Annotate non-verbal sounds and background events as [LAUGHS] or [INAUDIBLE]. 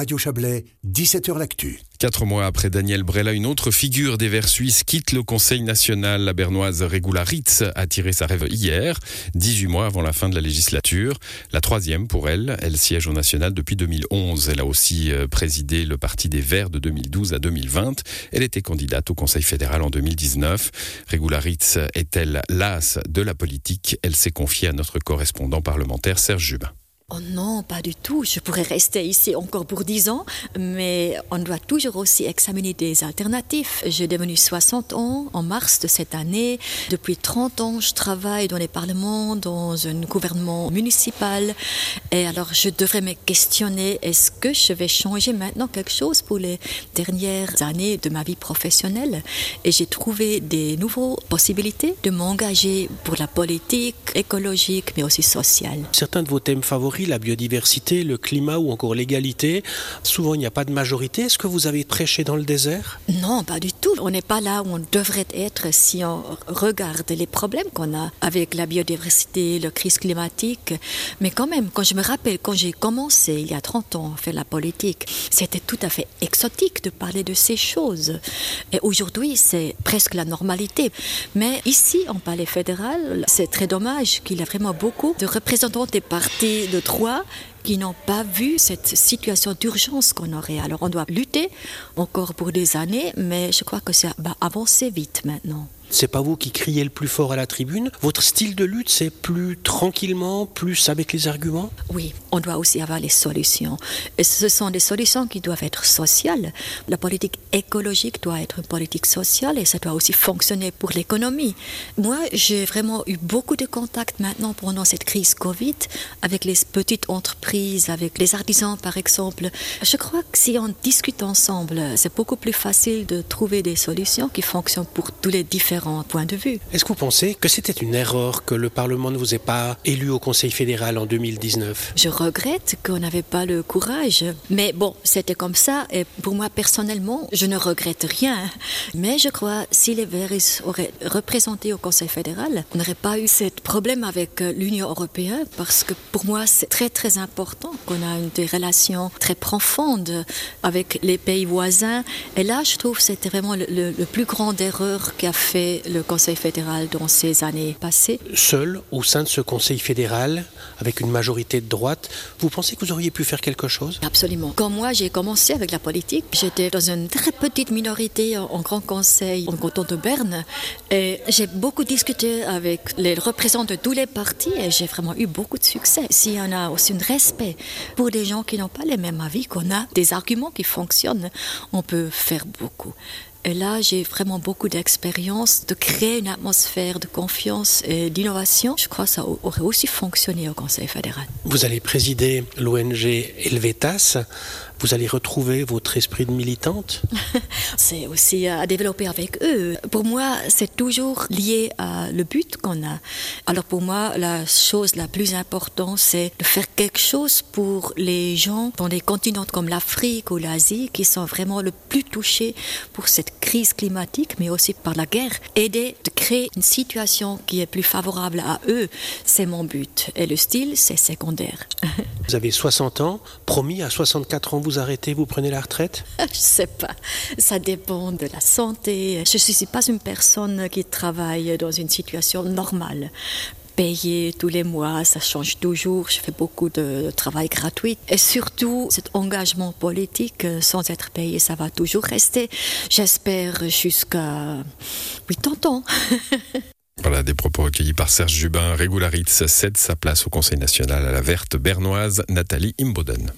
Radio Chablais, 17h L'Actu. Quatre mois après Daniel Brella, une autre figure des Verts suisses quitte le Conseil national. La bernoise Regula Ritz a tiré sa rêve hier, 18 mois avant la fin de la législature. La troisième pour elle. Elle siège au national depuis 2011. Elle a aussi euh, présidé le Parti des Verts de 2012 à 2020. Elle était candidate au Conseil fédéral en 2019. Regula Ritz est-elle lasse de la politique? Elle s'est confiée à notre correspondant parlementaire Serge Jubin. Oh non, pas du tout. Je pourrais rester ici encore pour 10 ans, mais on doit toujours aussi examiner des alternatives. J'ai devenu 60 ans en mars de cette année. Depuis 30 ans, je travaille dans les parlements, dans un gouvernement municipal. Et alors, je devrais me questionner, est-ce que je vais changer maintenant quelque chose pour les dernières années de ma vie professionnelle? Et j'ai trouvé des nouvelles possibilités de m'engager pour la politique écologique, mais aussi sociale. Certains de vos thèmes favoris la biodiversité, le climat ou encore l'égalité. Souvent, il n'y a pas de majorité. Est-ce que vous avez prêché dans le désert? Non, pas du tout. On n'est pas là où on devrait être si on regarde les problèmes qu'on a avec la biodiversité, la crise climatique. Mais quand même, quand je me rappelle, quand j'ai commencé il y a 30 ans à faire la politique, c'était tout à fait exotique de parler de ces choses. Et aujourd'hui, c'est presque la normalité. Mais ici, en palais fédéral, c'est très dommage qu'il y a vraiment beaucoup de représentants des partis de qui n'ont pas vu cette situation d'urgence qu'on aurait. Alors on doit lutter encore pour des années, mais je crois que ça va avancer vite maintenant. C'est pas vous qui criez le plus fort à la tribune. Votre style de lutte, c'est plus tranquillement, plus avec les arguments? Oui, on doit aussi avoir les solutions. Et ce sont des solutions qui doivent être sociales. La politique écologique doit être une politique sociale et ça doit aussi fonctionner pour l'économie. Moi, j'ai vraiment eu beaucoup de contacts maintenant pendant cette crise Covid avec les petites entreprises, avec les artisans par exemple. Je crois que si on discute ensemble, c'est beaucoup plus facile de trouver des solutions qui fonctionnent pour tous les différents point de vue. Est-ce que vous pensez que c'était une erreur que le Parlement ne vous ait pas élu au Conseil fédéral en 2019 Je regrette qu'on n'avait pas le courage. Mais bon, c'était comme ça. Et pour moi, personnellement, je ne regrette rien. Mais je crois, si les Verts auraient représenté au Conseil fédéral, on n'aurait pas eu ce problème avec l'Union européenne parce que pour moi, c'est très très important qu'on a des relations très profondes avec les pays voisins. Et là, je trouve que c'était vraiment le, plus grand erreur qu'a fait le Conseil fédéral dans ces années passées. Seul, au sein de ce Conseil fédéral, avec une majorité de droite, vous pensez que vous auriez pu faire quelque chose? Absolument. Quand moi j'ai commencé avec la politique, j'étais dans une très petite minorité en Grand Conseil, en canton de Berne, et j'ai beaucoup discuté avec les représentants de tous les partis et j'ai vraiment eu beaucoup de succès. S'il y a aussi un respect pour des gens qui n'ont pas les mêmes avis, qu'on a des arguments qui fonctionnent, on peut faire beaucoup. Et là, j'ai vraiment beaucoup d'expérience de créer une atmosphère de confiance et d'innovation. Je crois que ça aurait aussi fonctionné au Conseil fédéral. Vous allez présider l'ONG Helvetas. Vous allez retrouver votre esprit de militante [LAUGHS] C'est aussi à développer avec eux. Pour moi, c'est toujours lié à le but qu'on a. Alors pour moi, la chose la plus importante, c'est de faire quelque chose pour les gens dans des continents comme l'Afrique ou l'Asie qui sont vraiment le plus touchés pour cette crise climatique, mais aussi par la guerre. Aider de créer une situation qui est plus favorable à eux, c'est mon but. Et le style, c'est secondaire. [LAUGHS] Vous avez 60 ans, promis à 64 ans, vous arrêtez, vous prenez la retraite? [LAUGHS] Je sais pas. Ça dépend de la santé. Je ne suis pas une personne qui travaille dans une situation normale payé tous les mois, ça change toujours. Je fais beaucoup de travail gratuit. Et surtout, cet engagement politique, euh, sans être payé, ça va toujours rester. J'espère jusqu'à 80 ans. [LAUGHS] Voilà des propos recueillis par Serge Jubin. Régularitz cède sa place au Conseil national à la verte bernoise Nathalie Imboden.